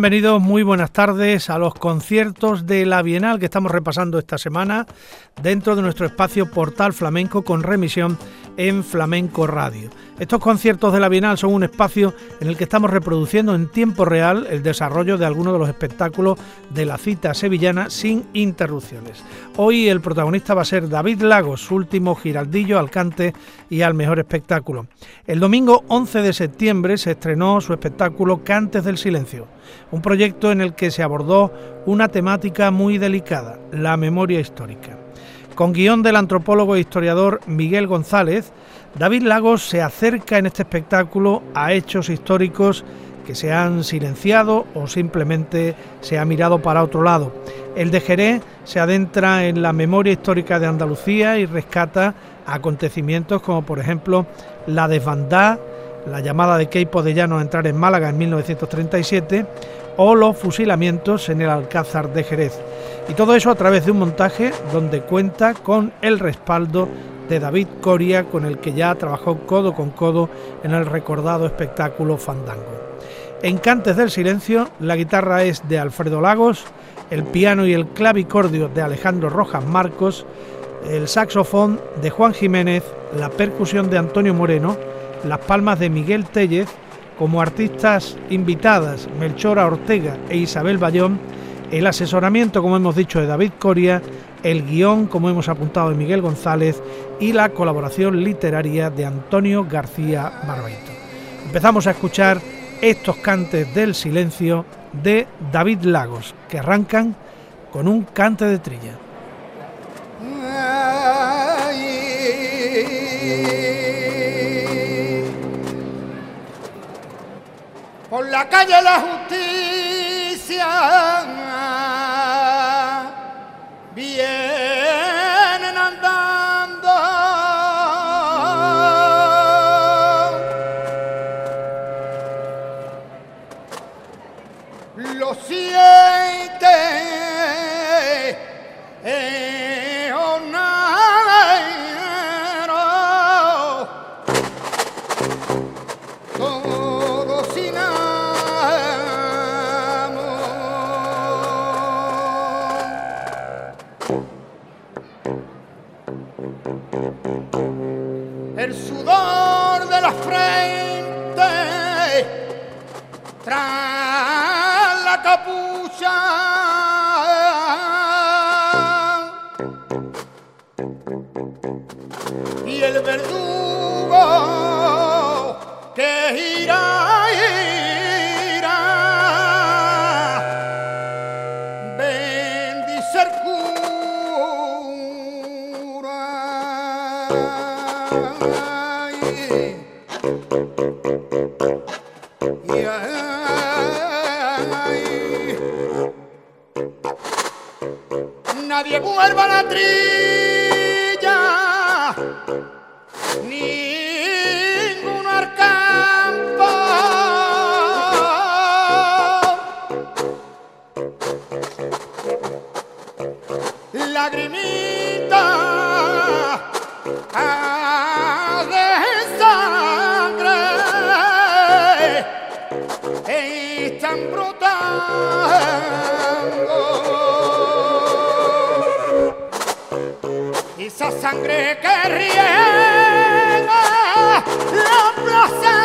Bienvenidos, muy buenas tardes a los conciertos de la Bienal que estamos repasando esta semana dentro de nuestro espacio Portal Flamenco con remisión en Flamenco Radio. Estos conciertos de la Bienal son un espacio en el que estamos reproduciendo en tiempo real el desarrollo de algunos de los espectáculos de la cita sevillana sin interrupciones. Hoy el protagonista va a ser David Lagos, su último giraldillo al cante y al mejor espectáculo. El domingo 11 de septiembre se estrenó su espectáculo Cantes del Silencio un proyecto en el que se abordó una temática muy delicada, la memoria histórica. Con guion del antropólogo e historiador Miguel González, David Lagos se acerca en este espectáculo a hechos históricos que se han silenciado o simplemente se ha mirado para otro lado. El de Jerez se adentra en la memoria histórica de Andalucía y rescata acontecimientos como por ejemplo la desbandada la llamada de Keipo de Llano a entrar en Málaga en 1937 o los fusilamientos en el Alcázar de Jerez. Y todo eso a través de un montaje donde cuenta con el respaldo de David Coria, con el que ya trabajó codo con codo en el recordado espectáculo Fandango. En Cantes del Silencio, la guitarra es de Alfredo Lagos, el piano y el clavicordio de Alejandro Rojas Marcos, el saxofón de Juan Jiménez, la percusión de Antonio Moreno, las palmas de Miguel Tellez, como artistas invitadas Melchora Ortega e Isabel Bayón, el asesoramiento, como hemos dicho, de David Coria, el guion, como hemos apuntado, de Miguel González y la colaboración literaria de Antonio García Barbeito. Empezamos a escuchar estos cantes del silencio de David Lagos, que arrancan con un cante de trilla. La calle la justicia. Vienen Y el verdugo que irá, irá, bendicer cura. Yeah. nadie vuelva la trilla, ningún al campo. Lagrimita. Sangre que riega la plaza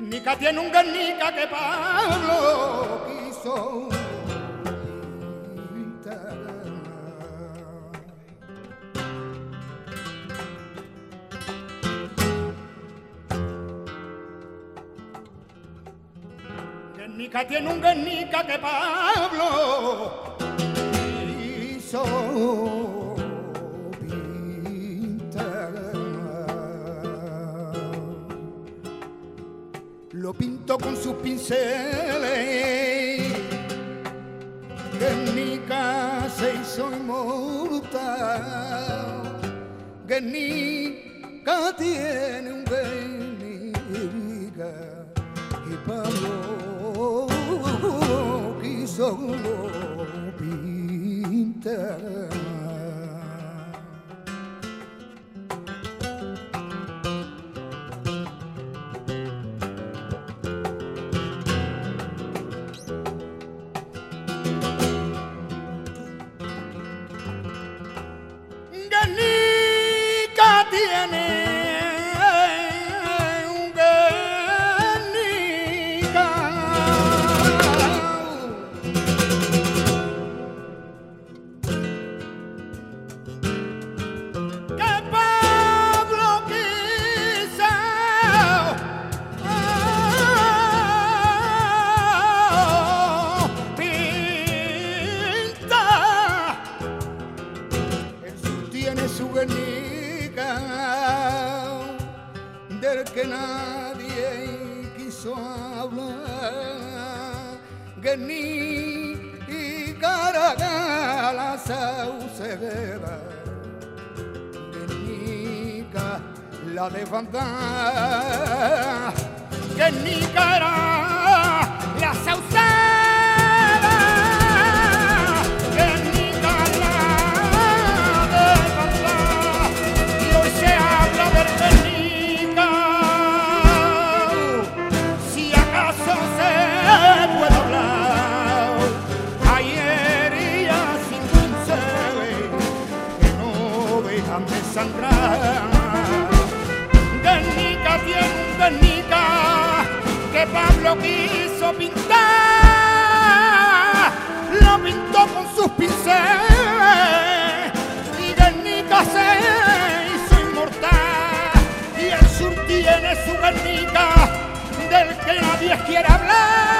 Guernica tiene un Guernica que Pablo quiso pintar. Guernica tiene un Guernica que Pablo quiso sucede que en mi casa y soy mortal, que en mi casa tiene un bendiga y Pablo quiso lo pintar. quiso pintar, lo pintó con sus pinceles y Guernica se hizo inmortal. Y el sur tiene su Guernica del que nadie quiere hablar.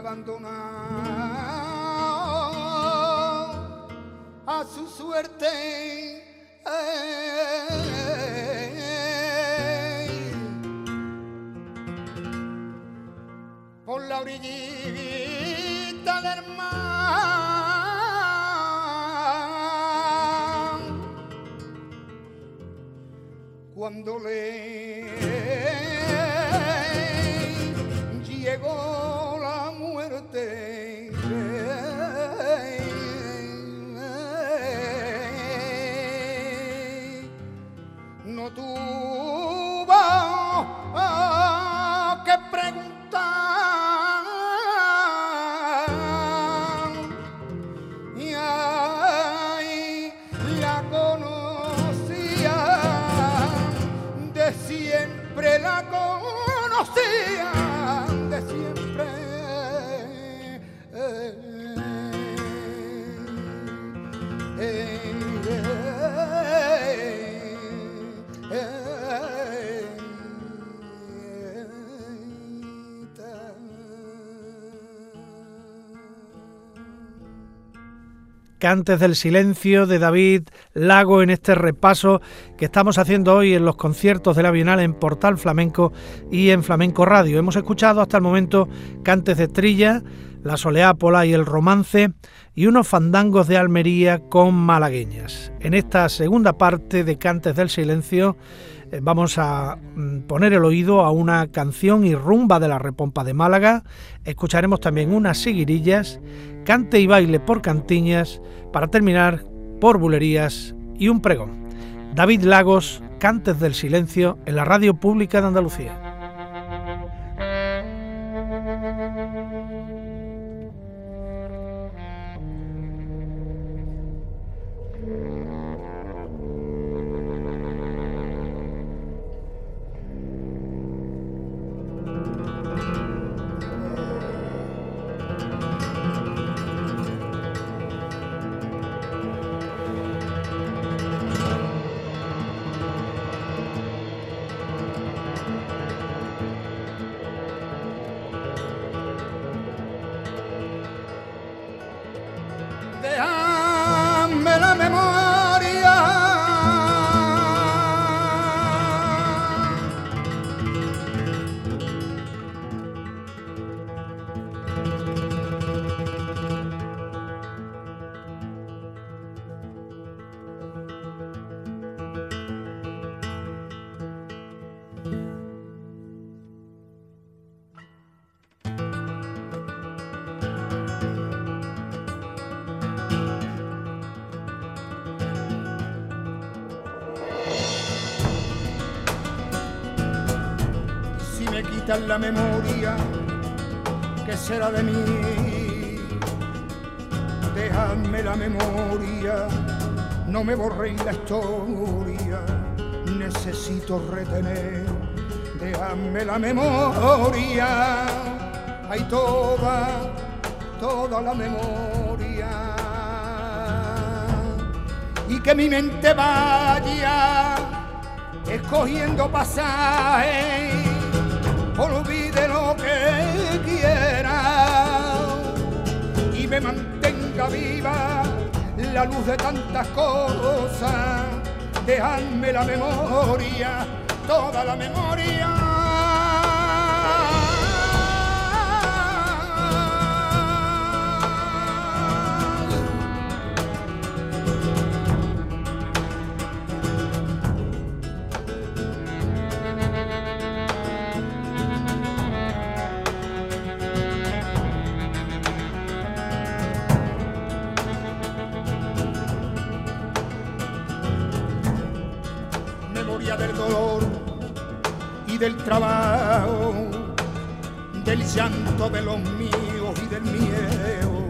abandonado a su suerte. por la orillita del mar. Cuando le llegó 对。Cantes del Silencio de David Lago en este repaso que estamos haciendo hoy en los conciertos de la Bienal en Portal Flamenco y en Flamenco Radio. Hemos escuchado hasta el momento Cantes de Trilla, La Soleápola y el Romance y unos fandangos de Almería con malagueñas. En esta segunda parte de Cantes del Silencio vamos a mm, poner el oído a una canción y rumba de la Repompa de Málaga. Escucharemos también unas siguirillas, cante y baile por cantiñas, para terminar por bulerías y un pregón. David Lagos, Cantes del Silencio, en la Radio Pública de Andalucía. La memoria, ¿qué será de mí? Déjame la memoria, no me borréis la historia, necesito retener. Déjame la memoria, hay toda, toda la memoria. Y que mi mente vaya escogiendo pasajes, quiera y me mantenga viva la luz de tantas cosas. Dejadme la memoria, toda la memoria del trabajo, del llanto de los míos y del miedo,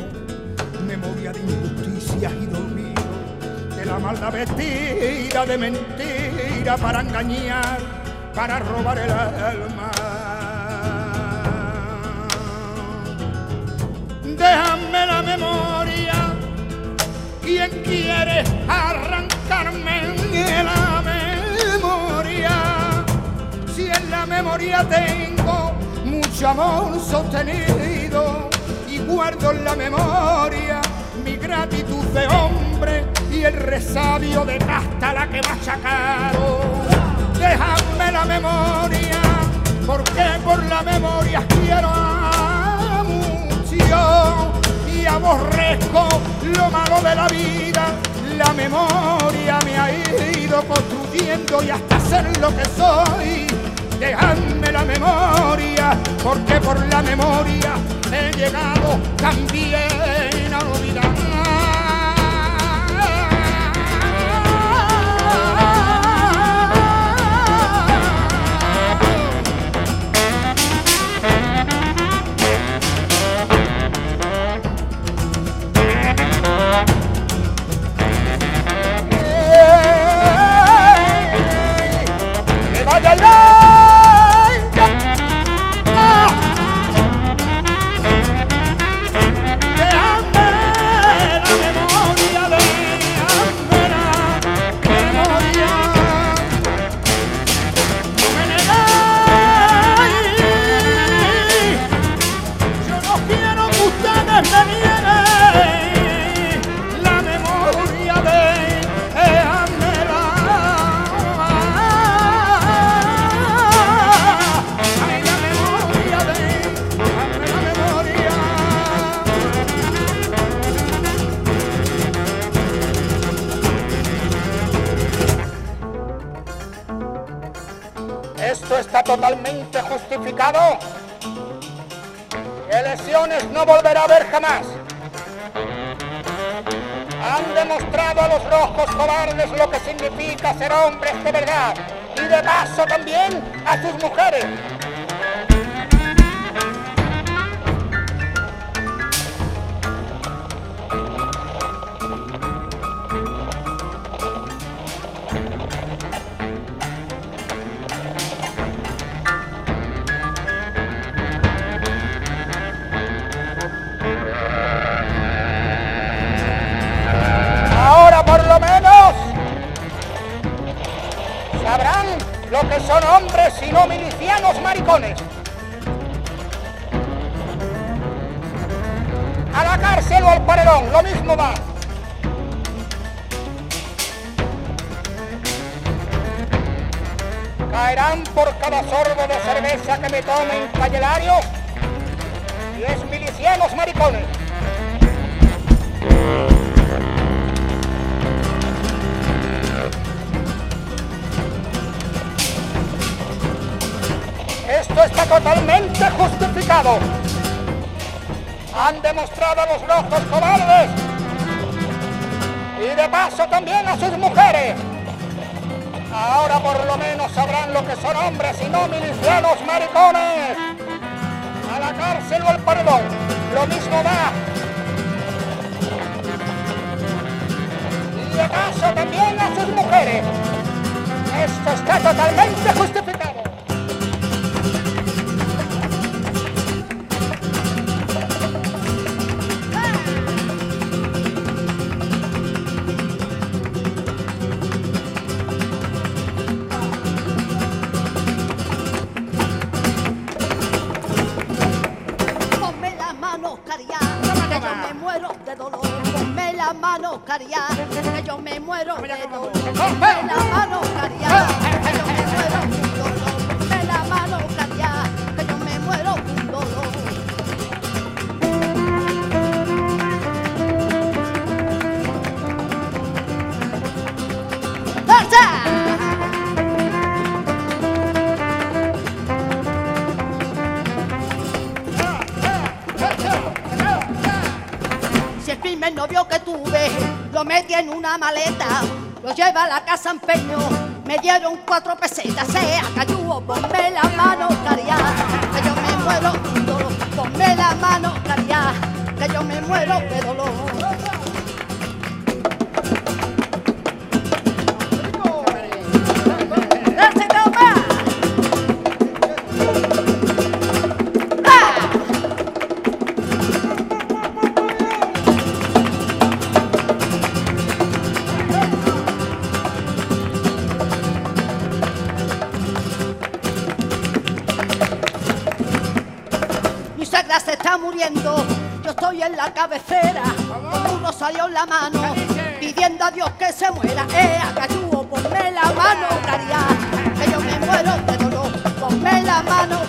memoria de injusticias y de olvido, de la maldad vestida de mentira para engañar, para robar el alma. Déjame la memoria ¿Quién quiere arrancarme la memoria? Memoria tengo mucho amor sostenido, guardo en la memoria mi gratitud de hombre y el resabio de casta la que machacaron. Déjame la memoria, porque por la memoria quiero mucho y aborrezco lo malo de la vida. La memoria me ha ido construyendo y hasta ser lo que soy. Dejadme la memoria, porque por la memoria he llegado también a olvidar. Lo que significa ser hombres de verdad y de paso también a sus mujeres. Esto está totalmente justificado. Han demostrado los rojos cobardes y de paso también a sus mujeres. Ahora por lo menos sabrán lo que son hombres y no milicianos maricones. A la cárcel o al paredón, lo mismo da. Y de paso también a sus mujeres. Esto está totalmente justificado. Una maleta, lo lleva a la casa empeño, me dieron cuatro pesetas, sea cayúo, Yo estoy en la cabecera, con uno salió en la mano, pidiendo a Dios que se muera. Eh, acayúo, ponme la mano, caría, que yo me muero de dolor. Ponme la mano,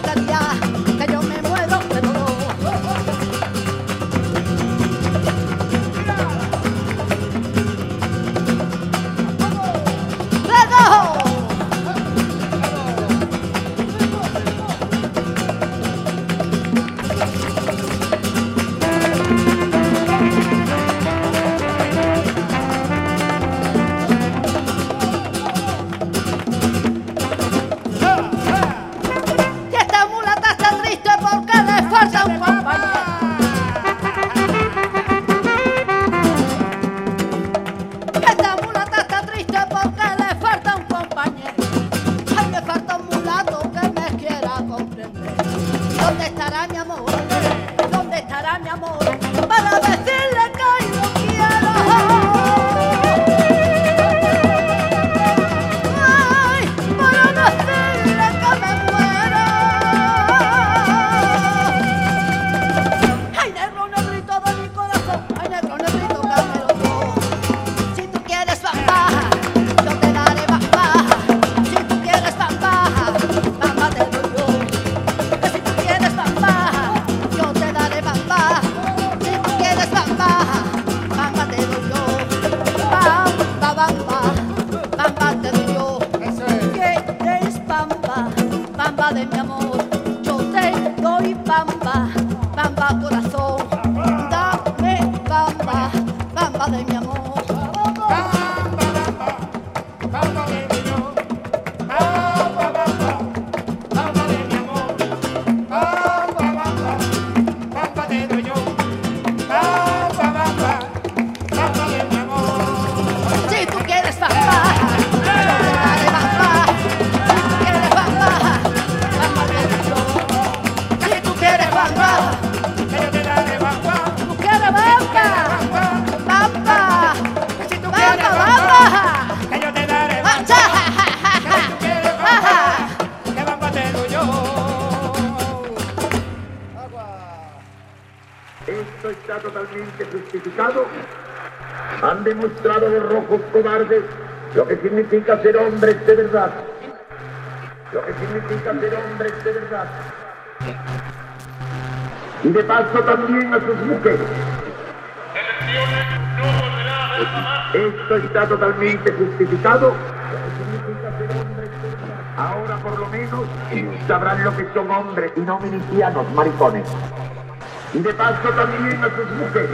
¿Quieres bamba, bamba de mi amor? Yo te doy bamba, lo que significa ser hombres de verdad. Lo que significa ser hombres de verdad. Y de paso también a sus mujeres. Esto está totalmente justificado. Ahora por lo menos sabrán lo que son hombres y no milicianos maricones y de paso también a sus mujeres.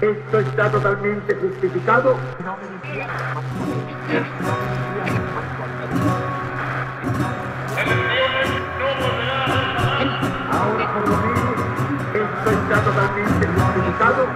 Esto está totalmente justificado. Ahora por lo menos esto está totalmente justificado.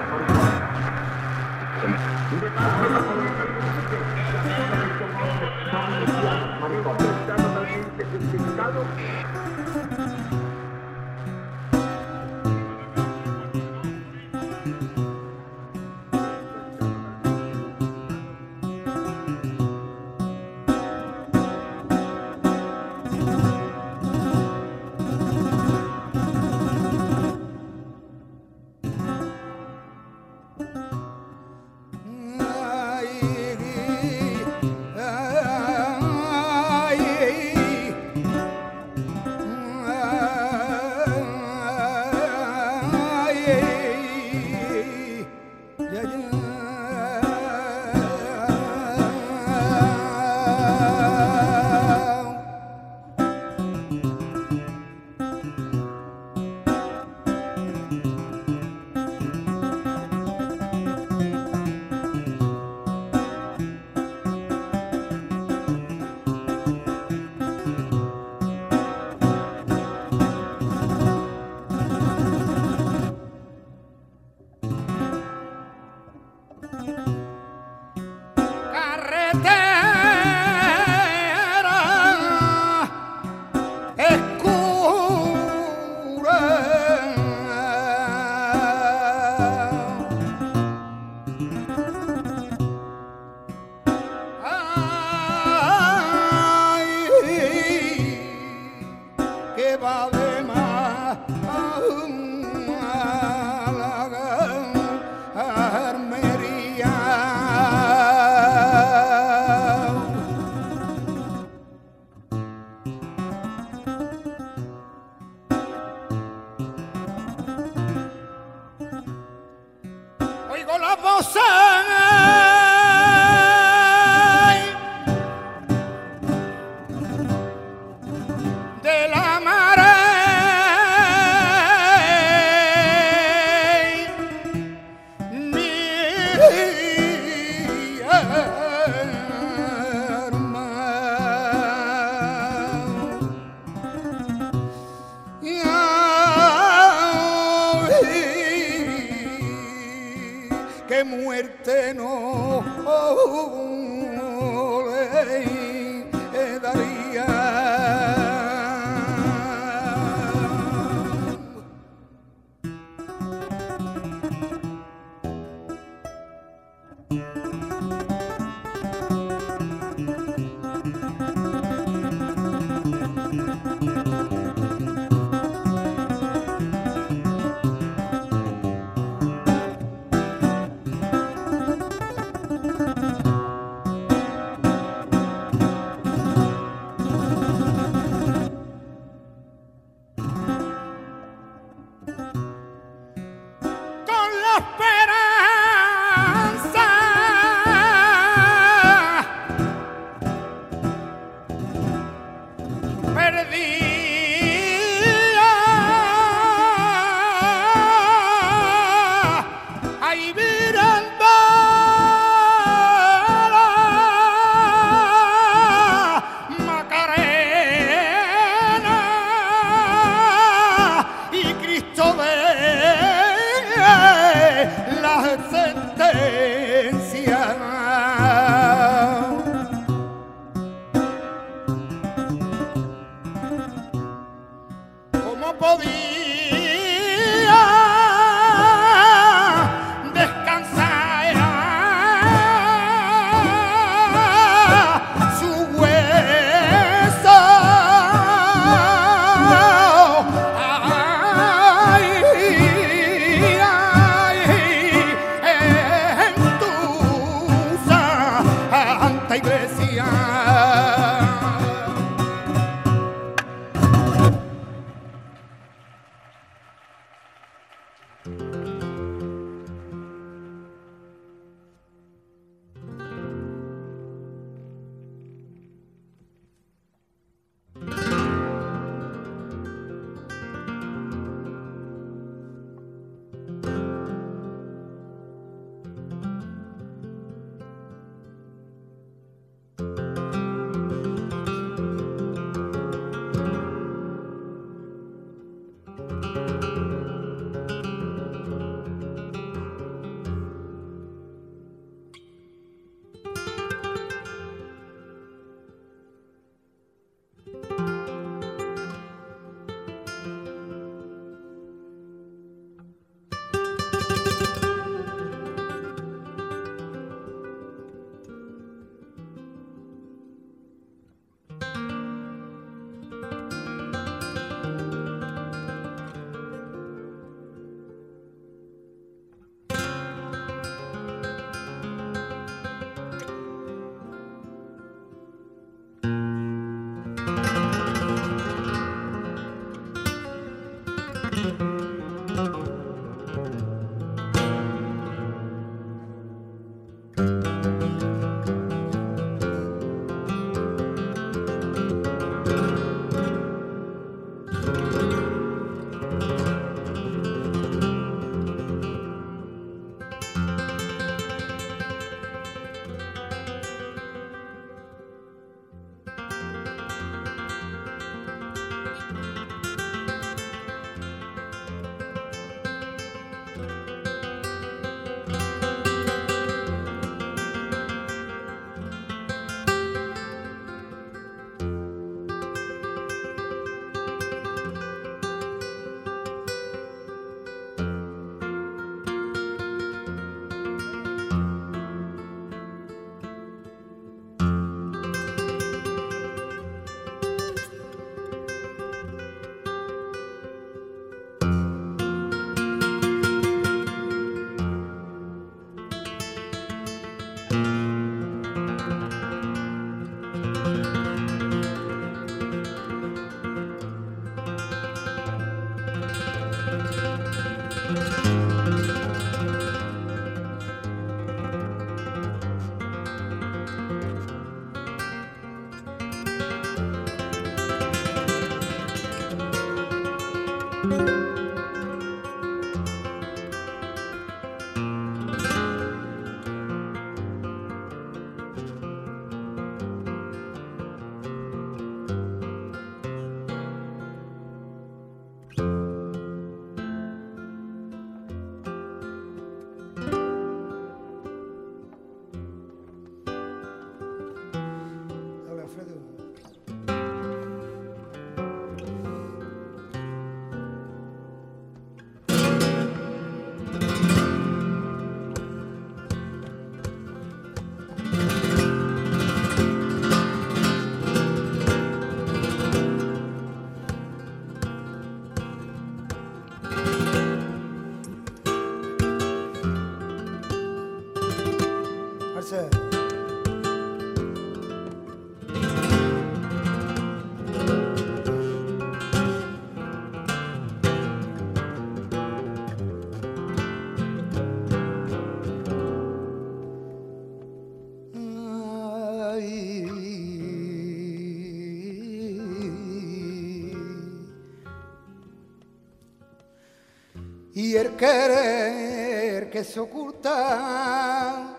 El querer que se oculta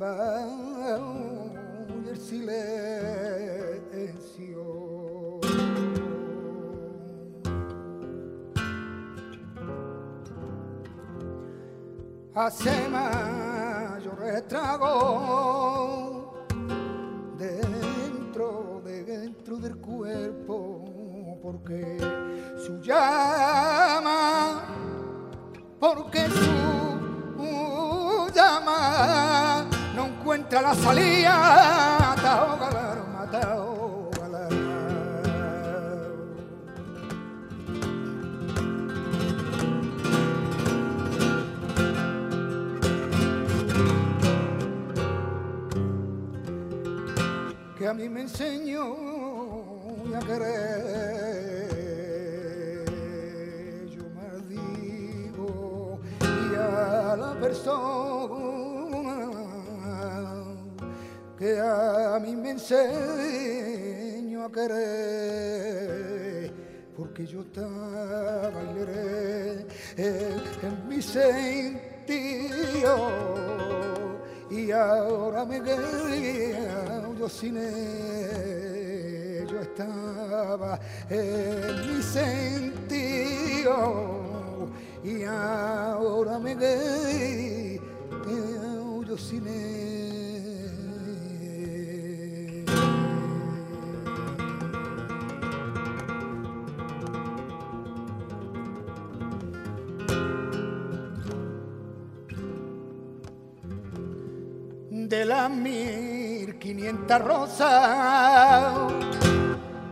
va el silencio. Hace mayor estrago dentro, dentro del cuerpo, porque su llama, porque su llama no encuentra la salida, que a mí me enseñó a querer. Persona que a mí me enseñó a querer. Porque yo estaba en, mi sentido y ahora me quería yo sin él, yo estaba en mi sentido y ahora me yo sin él. de las mil quinientas rosas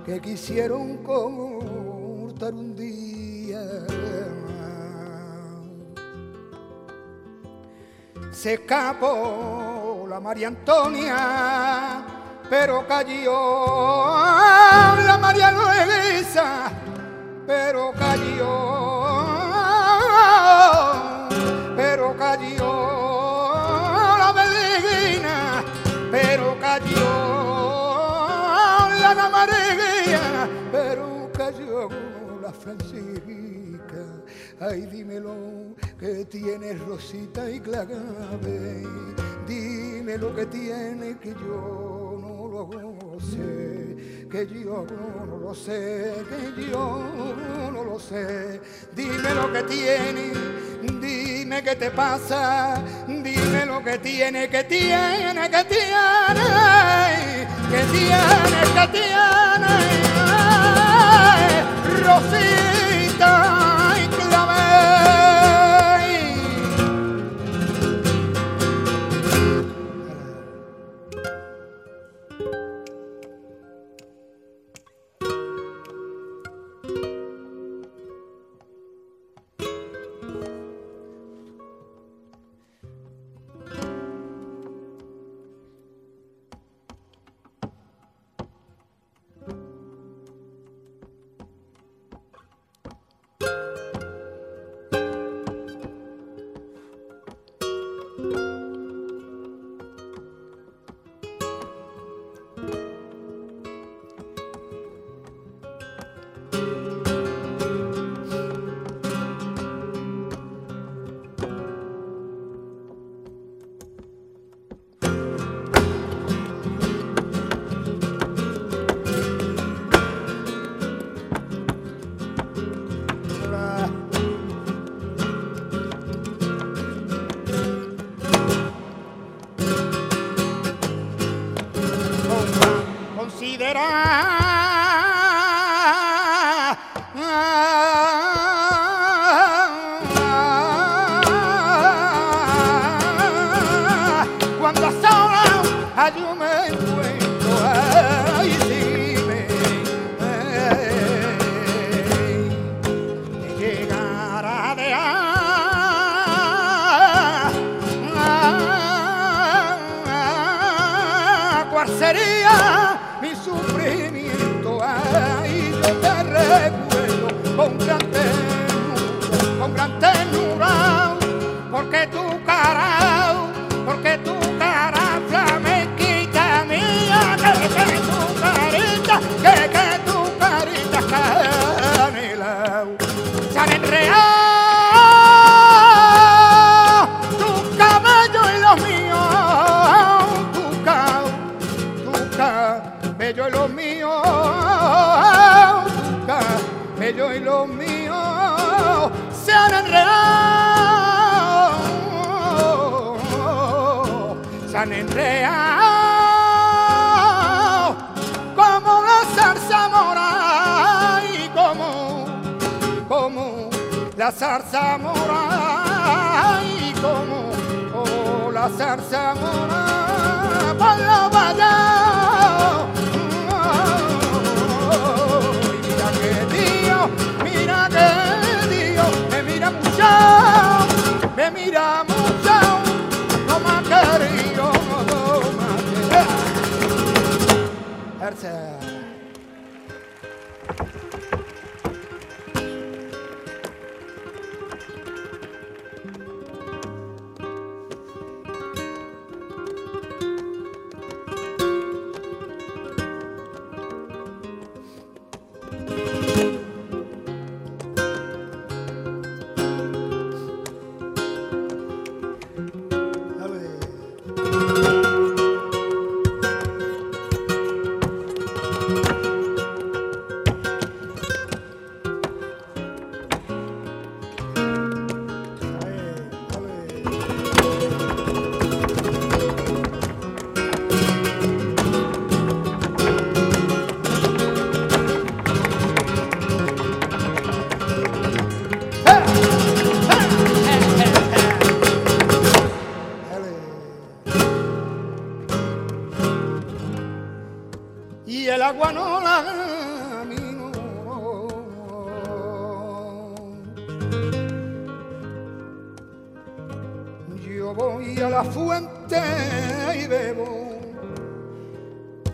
que quisieron cortar un día. Se escapó la María Antonia, pero cayó la María Luisa, pero cayó, pero cayó la Beliguina, pero cayó la Ana María, pero cayó la Francisca. Ay, dímelo que tiene Rosita y Clave, dime lo que tiene que yo no lo sé, que yo no lo sé, que yo no lo sé. Dime lo que tiene, dime qué te pasa, dime lo que tiene, que tiene, que tiene, que tiene, que tiene. Rosita que, que la zarza mora y como oh, la zarza mora por vallados. Y el agua no la minó. Yo voy a la fuente y bebo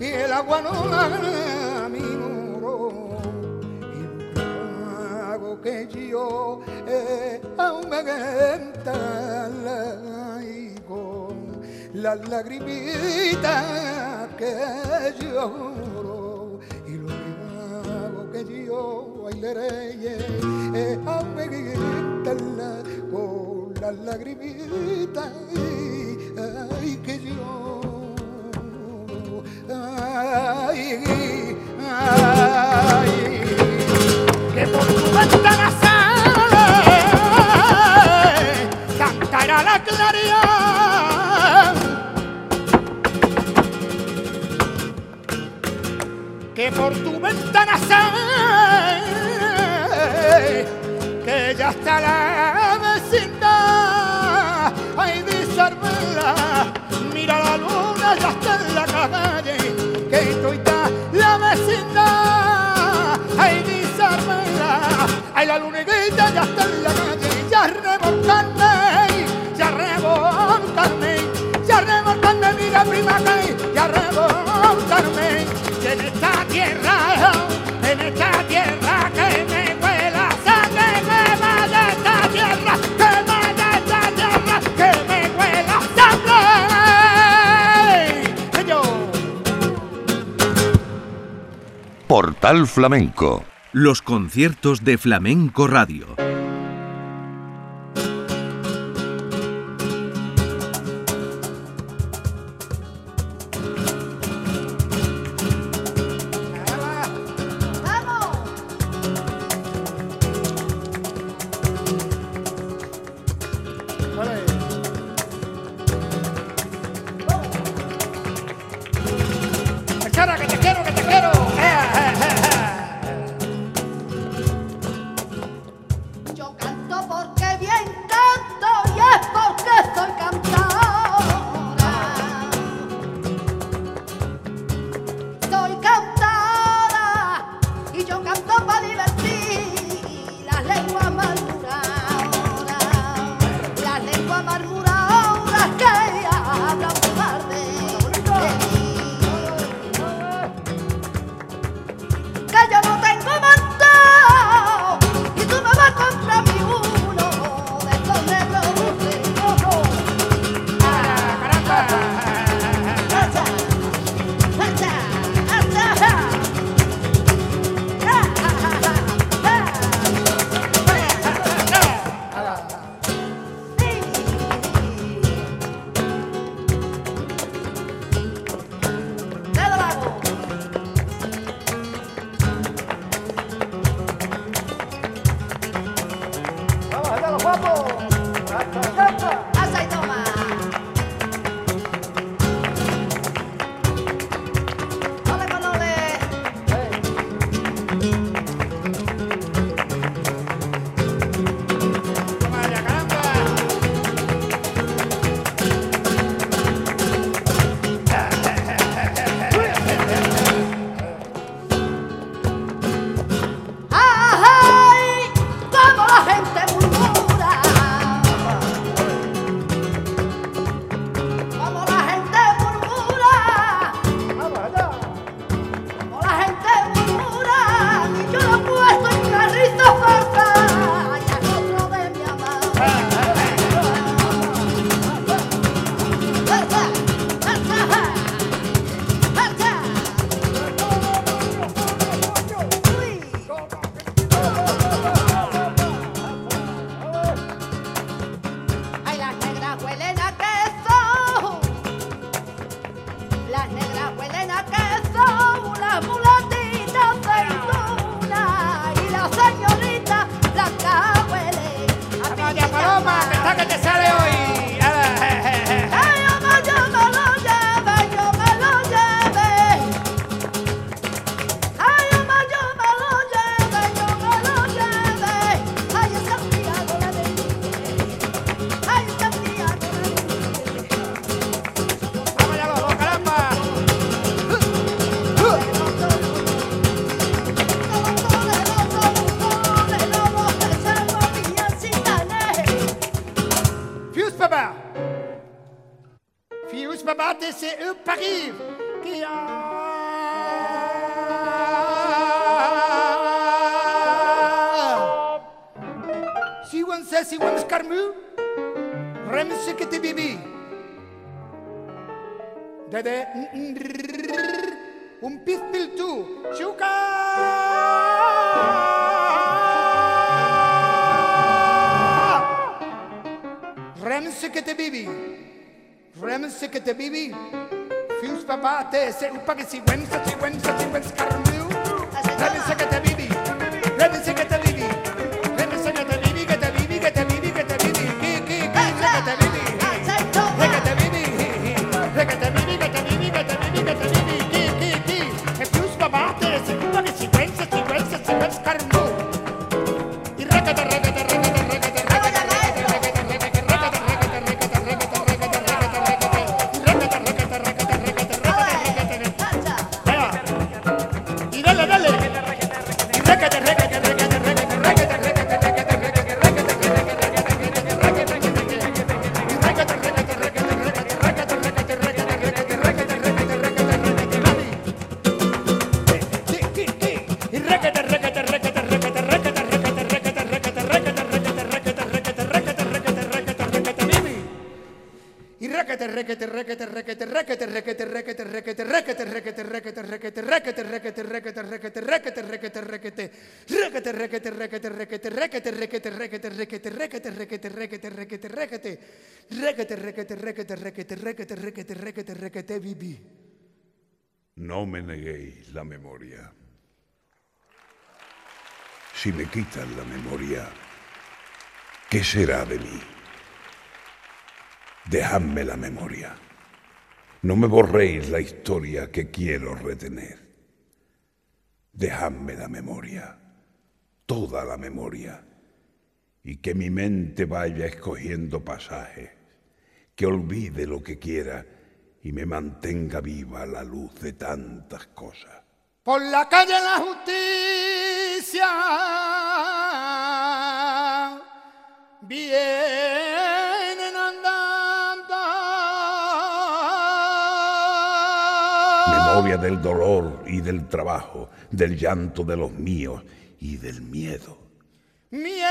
y el agua no la minó. Y hago que yo eh, aún me con las lagrimitas que lloro yo bailaré eh, aún me con las lagrimitas ay, que yo ay, ay, que por tu ventana sale cantará la claridad que por tu ventana sale que ya está la vecindad. Ay dice Armela mira la luna ya está en la calle que tú está la vecindad. Ay dice Armela ay la lunita ya está en la calle ya revolcarme ya revolcarme ya revolcarme mira prima en esta tierra en esta tierra que me vuela sangre que me de esta tierra que me de esta tierra que me vuela sangre yo Portal Flamenco. Los conciertos de Flamenco Radio. Sikiti bibi Rem sikiti bibi Fius papate se upa que si wen sa si sa si Rem sikiti bibi Rem sikiti bibi Rem bibi que te bibi que te bibi que te bibi Ki ki ki sikiti bibi bibi Regate bibi que te bibi que te bibi que te bibi Ki ki ki E fius papate se upa que si wen sa si wen sa si wen scarmu Y regate requete, requete, requete, requete, requete, requete, requete, requete, requete, requete, requete, requete, requete, requete, requete, requete, requete, requete, viví. No me neguéis la memoria. Si me quitan la memoria, ¿qué será de mí? Dejadme la memoria. No me borréis la historia que quiero retener. Dejadme la memoria, toda la memoria, y que mi mente vaya escogiendo pasajes, que olvide lo que quiera y me mantenga viva la luz de tantas cosas. Por la calle la justicia vienen Del dolor y del trabajo, del llanto de los míos y del miedo. Miedo.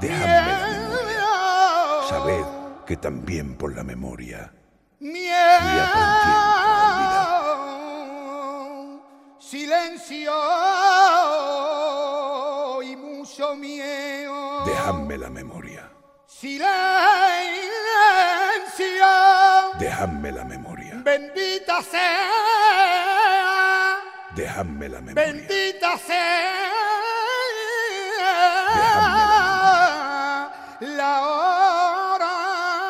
Dejadme la. Sabed que también por la memoria Miedo. fui aprendiendo a Silencio y mucho miedo. Dejadme la memoria, Silencio. Dejadme la memoria, Bendita sea. dejadme la memoria, Bendita sea. La hora.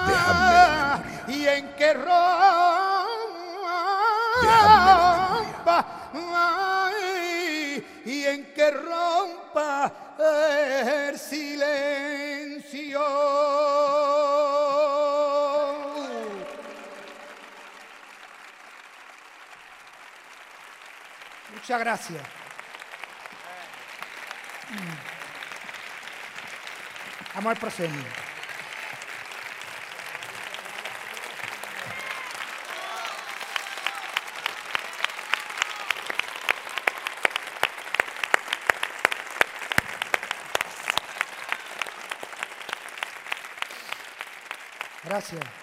Dejadme la memoria. Y en que rompa. ay, y en que rompa el silencio. Muchas gracias. Mm. Vamos al proscenio. Gracias.